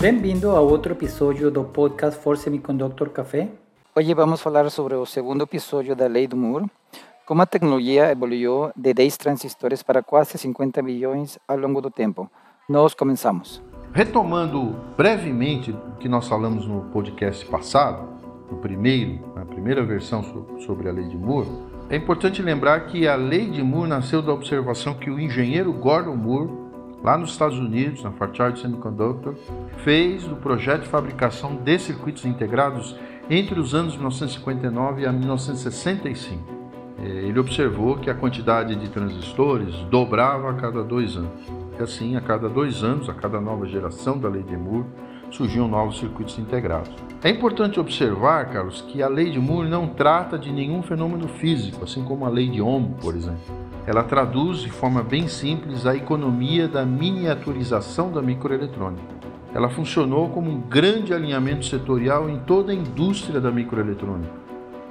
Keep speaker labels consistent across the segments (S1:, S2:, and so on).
S1: Bem-vindo a outro episódio do podcast For Semiconductor Café. Hoje vamos falar sobre o segundo episódio da Lei do Moore, como a tecnologia evoluiu de 10 transistores para quase 50 bilhões ao longo do tempo. Nós começamos.
S2: Retomando brevemente o que nós falamos no podcast passado, no primeiro, na primeira versão sobre a Lei de Moore, é importante lembrar que a Lei de Moore nasceu da observação que o engenheiro Gordon Moore lá nos Estados Unidos, na Fairchild Semiconductor, fez o projeto de fabricação de circuitos integrados entre os anos 1959 e 1965. É, ele observou que a quantidade de transistores dobrava a cada dois anos. E assim, a cada dois anos, a cada nova geração da lei de Moore, surgiam novos circuitos integrados. É importante observar, Carlos, que a lei de Moore não trata de nenhum fenômeno físico, assim como a lei de Ohm, por exemplo. Ela traduz de forma bem simples a economia da miniaturização da microeletrônica. Ela funcionou como um grande alinhamento setorial em toda a indústria da microeletrônica.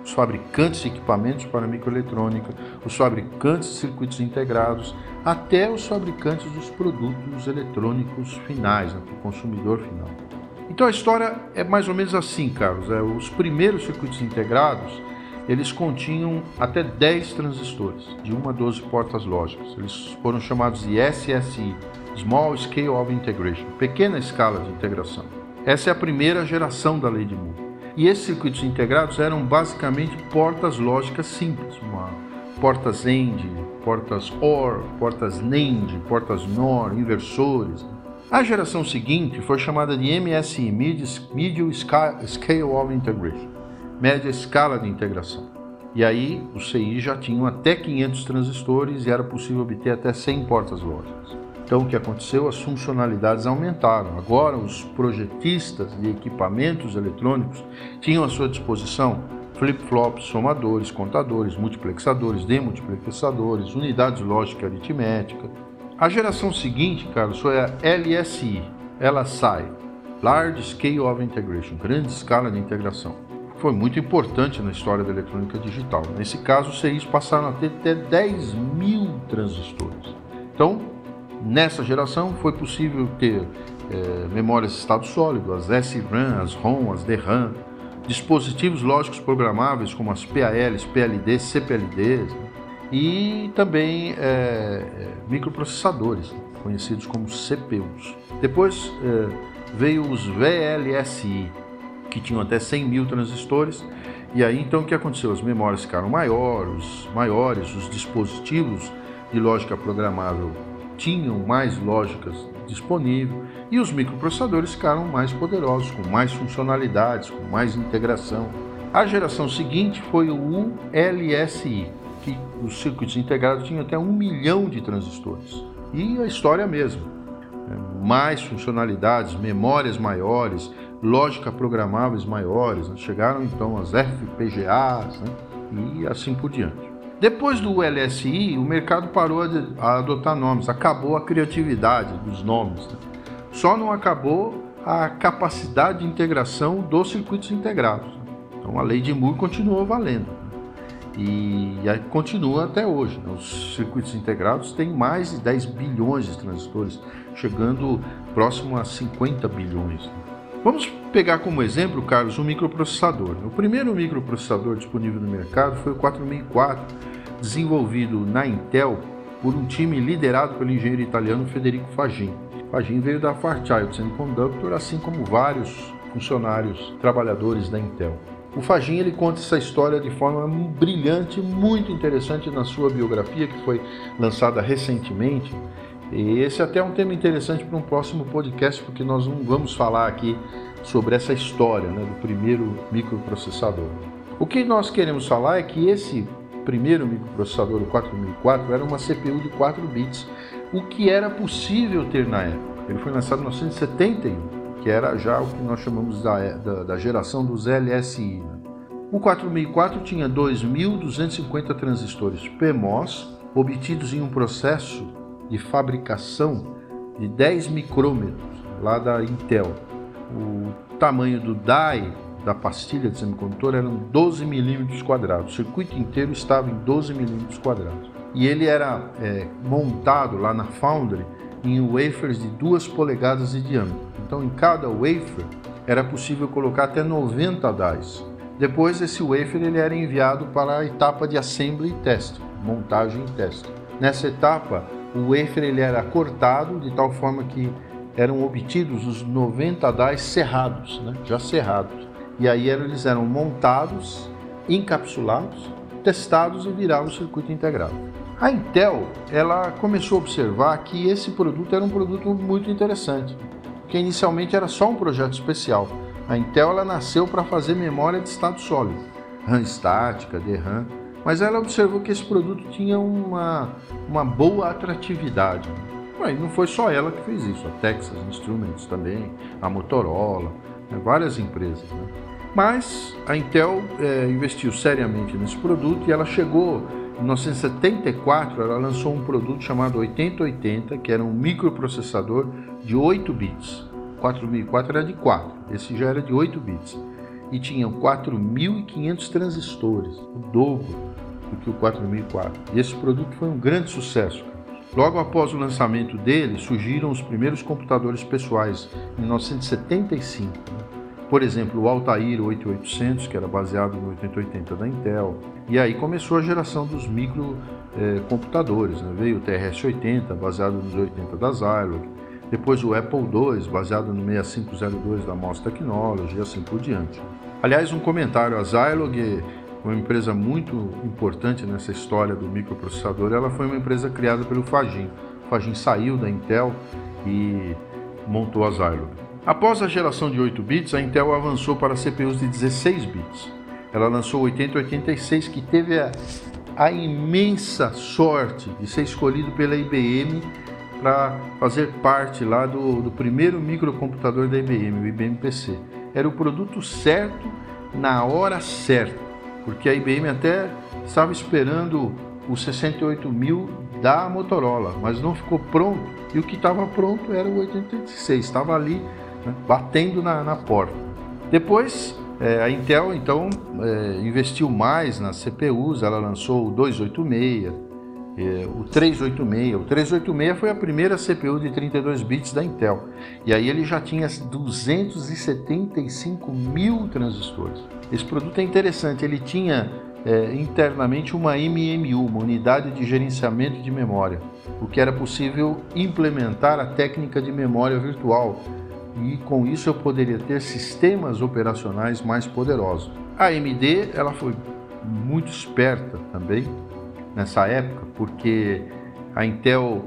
S2: Os fabricantes de equipamentos para microeletrônica, os fabricantes de circuitos integrados, até os fabricantes dos produtos eletrônicos finais, né, para o consumidor final. Então a história é mais ou menos assim, Carlos. É, os primeiros circuitos integrados eles continham até 10 transistores, de 1 a 12 portas lógicas. Eles foram chamados de SSI, Small Scale of Integration, pequena escala de integração. Essa é a primeira geração da lei de Moore. E esses circuitos integrados eram basicamente portas lógicas simples, uma portas AND, portas OR, portas NAND, portas NOR, inversores. A geração seguinte foi chamada de MSI, Middle Scale of Integration média escala de integração. E aí o CI já tinha até 500 transistores e era possível obter até 100 portas lógicas. Então o que aconteceu? As funcionalidades aumentaram. Agora os projetistas de equipamentos eletrônicos tinham à sua disposição flip-flops, somadores, contadores, multiplexadores, demultiplexadores, unidades lógica e aritmética. A geração seguinte, Carlos, foi a LSI. Ela sai Large Scale of Integration, grande escala de integração foi muito importante na história da eletrônica digital. Nesse caso, os CIs passaram a ter até 10 mil transistores. Então, nessa geração, foi possível ter é, memórias de estado sólido, as SRAM, as ROM, as DRAM, dispositivos lógicos programáveis como as PALs, PLDs, CPLDs né? e também é, microprocessadores, conhecidos como CPUs. Depois é, veio os VLSI, que tinham até 100 mil transistores. E aí então o que aconteceu? As memórias ficaram maiores, maiores, os dispositivos de lógica programável tinham mais lógicas disponíveis e os microprocessadores ficaram mais poderosos, com mais funcionalidades, com mais integração. A geração seguinte foi o ULSI, que os circuitos integrados tinham até um milhão de transistores. E a história mesmo. É, mais funcionalidades, memórias maiores, lógica programáveis maiores, né? chegaram então as FPGAs né? e assim por diante. Depois do LSI, o mercado parou a adotar nomes, acabou a criatividade dos nomes. Né? Só não acabou a capacidade de integração dos circuitos integrados. Né? Então a lei de Moore continuou valendo. Né? E, continua até hoje. Né? Os circuitos integrados têm mais de 10 bilhões de transistores, chegando próximo a 50 bilhões. Né? Vamos pegar como exemplo, Carlos, um microprocessador. O primeiro microprocessador disponível no mercado foi o 4004, desenvolvido na Intel por um time liderado pelo engenheiro italiano Federico Fagin. Fagin veio da Fairchild Semiconductor, assim como vários funcionários trabalhadores da Intel. O Fagin ele conta essa história de forma brilhante, muito interessante na sua biografia que foi lançada recentemente e esse é até é um tema interessante para um próximo podcast, porque nós não vamos falar aqui sobre essa história né, do primeiro microprocessador. O que nós queremos falar é que esse primeiro microprocessador, o 4004, era uma CPU de 4 bits, o que era possível ter na época. Ele foi lançado em 1971, que era já o que nós chamamos da, da, da geração dos LSI. Né? O 4004 tinha 2.250 transistores PMOS obtidos em um processo de fabricação de 10 micrômetros lá da Intel. O tamanho do die da pastilha de semicondutor eram 12 milímetros quadrados. O circuito inteiro estava em 12 milímetros quadrados. E ele era é, montado lá na Foundry em wafers de 2 polegadas de diâmetro. Então, em cada wafer era possível colocar até 90 DAIs. Depois, esse wafer ele era enviado para a etapa de assembly e teste, montagem e teste. Nessa etapa, o wafer ele era cortado de tal forma que eram obtidos os 90 DAIs cerrados, né? já cerrados. E aí eles eram montados, encapsulados, testados e viravam o circuito integrado. A Intel ela começou a observar que esse produto era um produto muito interessante, que inicialmente era só um projeto especial. A Intel ela nasceu para fazer memória de estado sólido, RAM estática, DRAM, mas ela observou que esse produto tinha uma, uma boa atratividade. Mas não foi só ela que fez isso, a Texas Instruments também, a Motorola, né, várias empresas. Né? Mas a Intel é, investiu seriamente nesse produto e ela chegou em 1974, ela lançou um produto chamado 8080, que era um microprocessador de 8 bits. 4004 era de 4, esse já era de 8 bits. E tinha 4.500 transistores, o dobro do que o 4004. E esse produto foi um grande sucesso. Logo após o lançamento dele, surgiram os primeiros computadores pessoais, em 1975. Por exemplo, o Altair 8800, que era baseado no 8080 da Intel. E aí começou a geração dos microcomputadores. Né? Veio o TRS-80, baseado nos 80 da Zilog. Depois o Apple II, baseado no 6502 da MOS Technology e assim por diante. Aliás, um comentário, a Zilog uma empresa muito importante nessa história do microprocessador, ela foi uma empresa criada pelo Fagin. O Fagin saiu da Intel e montou a Zilog. Após a geração de 8 bits, a Intel avançou para CPUs de 16 bits. Ela lançou o 8086, que teve a, a imensa sorte de ser escolhido pela IBM para fazer parte lá do, do primeiro microcomputador da IBM, o IBM PC. Era o produto certo na hora certa porque a IBM até estava esperando o 68 da Motorola, mas não ficou pronto. E o que estava pronto era o 86, estava ali né, batendo na, na, porta. Depois, é, a Intel então é, investiu mais nas CPUs, ela lançou o 286, é, o 386. O 386 foi a primeira CPU de 32 bits da Intel. E aí ele já tinha 275 mil transistores. Esse produto é interessante, ele tinha é, internamente uma MMU, uma unidade de gerenciamento de memória, o que era possível implementar a técnica de memória virtual e com isso eu poderia ter sistemas operacionais mais poderosos. A AMD ela foi muito esperta também nessa época, porque a Intel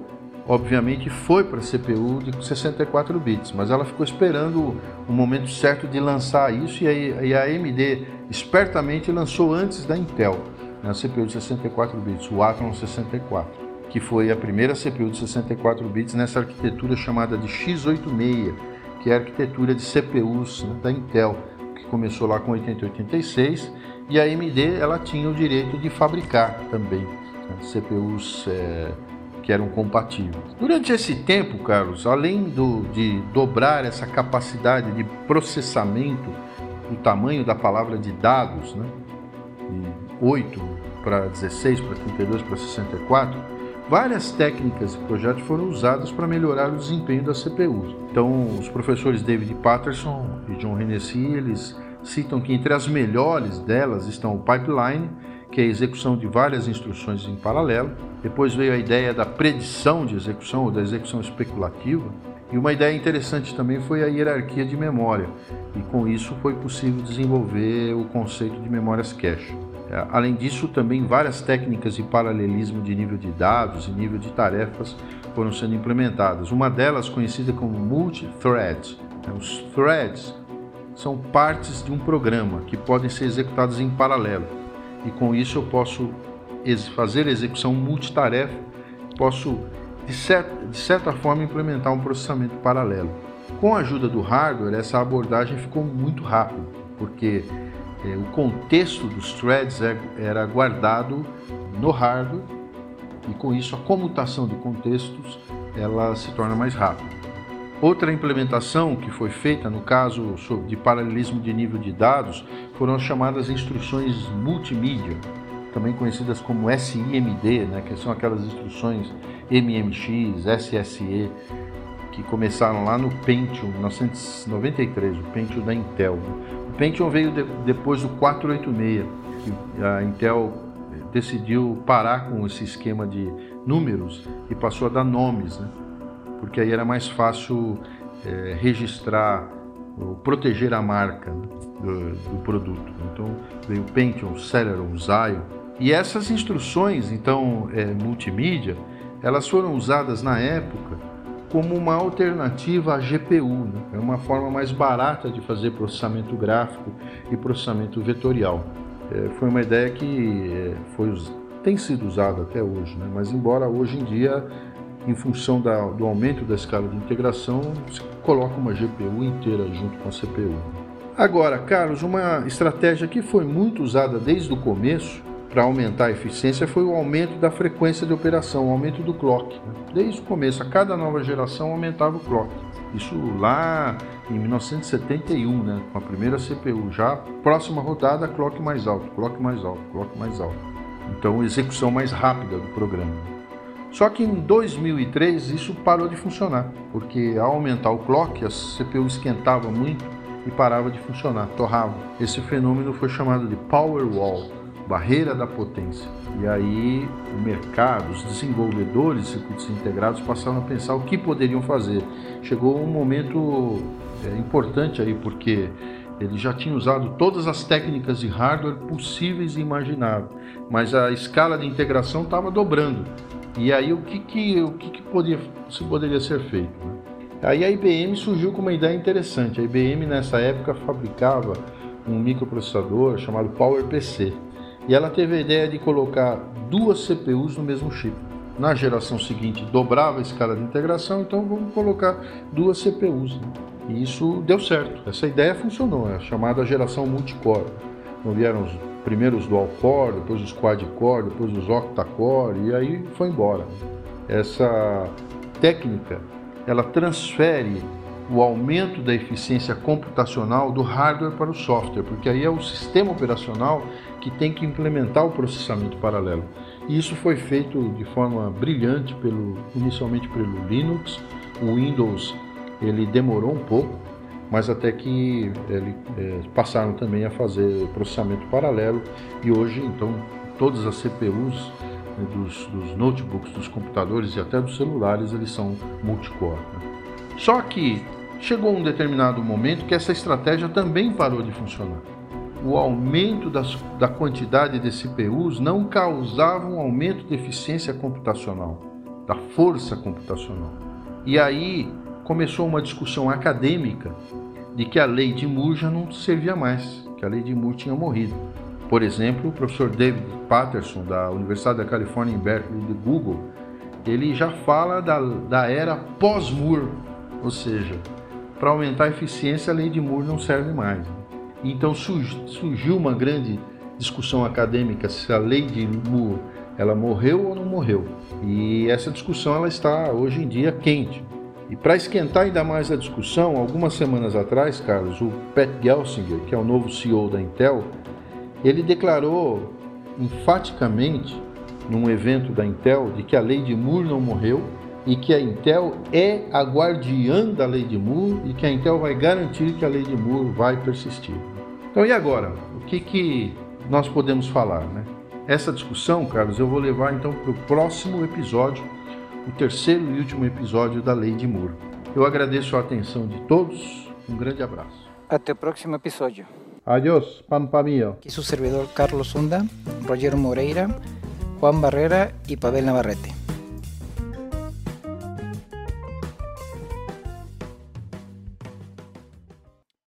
S2: obviamente foi para CPU de 64 bits, mas ela ficou esperando o momento certo de lançar isso e a, AMD espertamente lançou antes da Intel né, a CPU de 64 bits, o Atom 64, que foi a primeira CPU de 64 bits nessa arquitetura chamada de x86, que é a arquitetura de CPUs da Intel, que começou lá com 8086 e a AMD ela tinha o direito de fabricar também né, CPUs é, que eram compatíveis. Durante esse tempo, Carlos, além do, de dobrar essa capacidade de processamento do tamanho da palavra de dados, né, de 8 para 16, para 32, para 64, várias técnicas e projetos foram usados para melhorar o desempenho das CPUs. Então, os professores David Patterson e John Hennessy, eles citam que entre as melhores delas estão o pipeline, que é a execução de várias instruções em paralelo. Depois veio a ideia da predição de execução ou da execução especulativa. E uma ideia interessante também foi a hierarquia de memória, e com isso foi possível desenvolver o conceito de memórias cache. É, além disso, também várias técnicas de paralelismo de nível de dados e nível de tarefas foram sendo implementadas. Uma delas, conhecida como multi-thread. Né? Os threads são partes de um programa que podem ser executadas em paralelo e com isso eu posso fazer execução multitarefa, posso de certa, de certa forma implementar um processamento paralelo. Com a ajuda do hardware, essa abordagem ficou muito rápida, porque é, o contexto dos threads é, era guardado no hardware e com isso a comutação de contextos ela se torna mais rápida. Outra implementação que foi feita no caso de paralelismo de nível de dados foram as chamadas instruções multimídia. também conhecidas como SIMD, né, que são aquelas instruções MMX, SSE, que começaram lá no Pentium 1993, o Pentium da Intel. O Pentium veio de, depois do 486, que a Intel decidiu parar com esse esquema de números e passou a dar nomes, né? Porque aí era mais fácil é, registrar, proteger a marca né? do, do, produto. Então veio Pentium, Celeron, Zion. E essas instruções, então, é, multimídia, elas foram usadas na época como uma alternativa à GPU, né? é uma forma mais barata de fazer processamento gráfico e processamento vetorial. É, foi uma ideia que é, foi, tem sido usada até hoje, né? mas embora hoje em dia, em função da, do aumento da escala de integração, se coloca uma GPU inteira junto com a CPU. Agora, Carlos, uma estratégia que foi muito usada desde o começo para aumentar a eficiência foi o aumento da frequência de operação, o aumento do clock. Né? Desde o começo, a cada nova geração aumentava o clock. Isso lá em 1971, né, com a primeira CPU. Já próxima rodada, clock mais alto, clock mais alto, clock mais alto. Então, execução mais rápida do programa. Só que em 2003 isso parou de funcionar, porque ao aumentar o clock, a CPU esquentava muito e parava de funcionar, torrava. Esse fenômeno foi chamado de power wall barreira da potência. E aí o mercado, os desenvolvedores de circuitos integrados passaram a pensar o que poderiam fazer. Chegou um momento é, importante aí, porque eles já tinham usado todas as técnicas de hardware possíveis e imagináveis, mas a escala de integração estava dobrando. E aí o que, que, o que, que podia, se poderia ser feito? Né? Aí a IBM surgiu com uma ideia interessante. A IBM nessa época fabricava um microprocessador chamado PowerPC. E ela teve a ideia de colocar duas CPUs no mesmo chip. Na geração seguinte, dobrava a escala de integração, então vamos colocar duas CPUs. Né? E isso deu certo. Essa ideia funcionou, é a chamada geração multicore. Então vieram os primeiros dual-core, depois os quad-core, depois os octa-core, e aí foi embora. Essa técnica, ela transfere o aumento da eficiência computacional do hardware para o software, porque aí é o sistema operacional que tem que implementar o processamento paralelo. E isso foi feito de forma brilhante pelo inicialmente pelo Linux, o Windows ele demorou um pouco, mas até que ele, é, passaram também a fazer processamento paralelo e hoje então todas as CPUs né, dos, dos, notebooks, dos computadores e até dos celulares eles são multicore. Né? Só que chegou um determinado momento que essa estratégia também parou de funcionar o aumento das, da quantidade de CPUs não causava um aumento de eficiência computacional, da força computacional. E aí começou uma discussão acadêmica de que a lei de Moore já não servia mais, que a lei de Moore tinha morrido. Por exemplo, o professor David Patterson, da Universidade da Califórnia em Berkeley, de Google, ele já fala da, da era pós-Moore, ou seja, para aumentar a eficiência, a lei de Moore não serve mais. Então surgiu uma grande discussão acadêmica se a lei de Moore ela morreu ou não morreu. E essa discussão ela está hoje em dia quente. E para esquentar ainda mais a discussão, algumas semanas atrás, Carlos, o Pat Gelsinger, que é o novo CEO da Intel, ele declarou enfaticamente num evento da Intel de que a lei de Moore não morreu e que a Intel é a guardiã da lei de Moore e que a Intel vai garantir que a lei de Moore vai persistir. Então, e agora? O que, que nós podemos falar? Né? Essa discussão, Carlos, eu vou levar então para o próximo episódio, o terceiro e último episódio da Lei de Moore. Eu agradeço a atenção de todos, um grande abraço.
S1: Até o próximo episódio.
S2: Adiós, pampa mio.
S1: Aqui seu servidor Carlos Sunda, Rogério Moreira, Juan Barrera e Pavel Navarrete.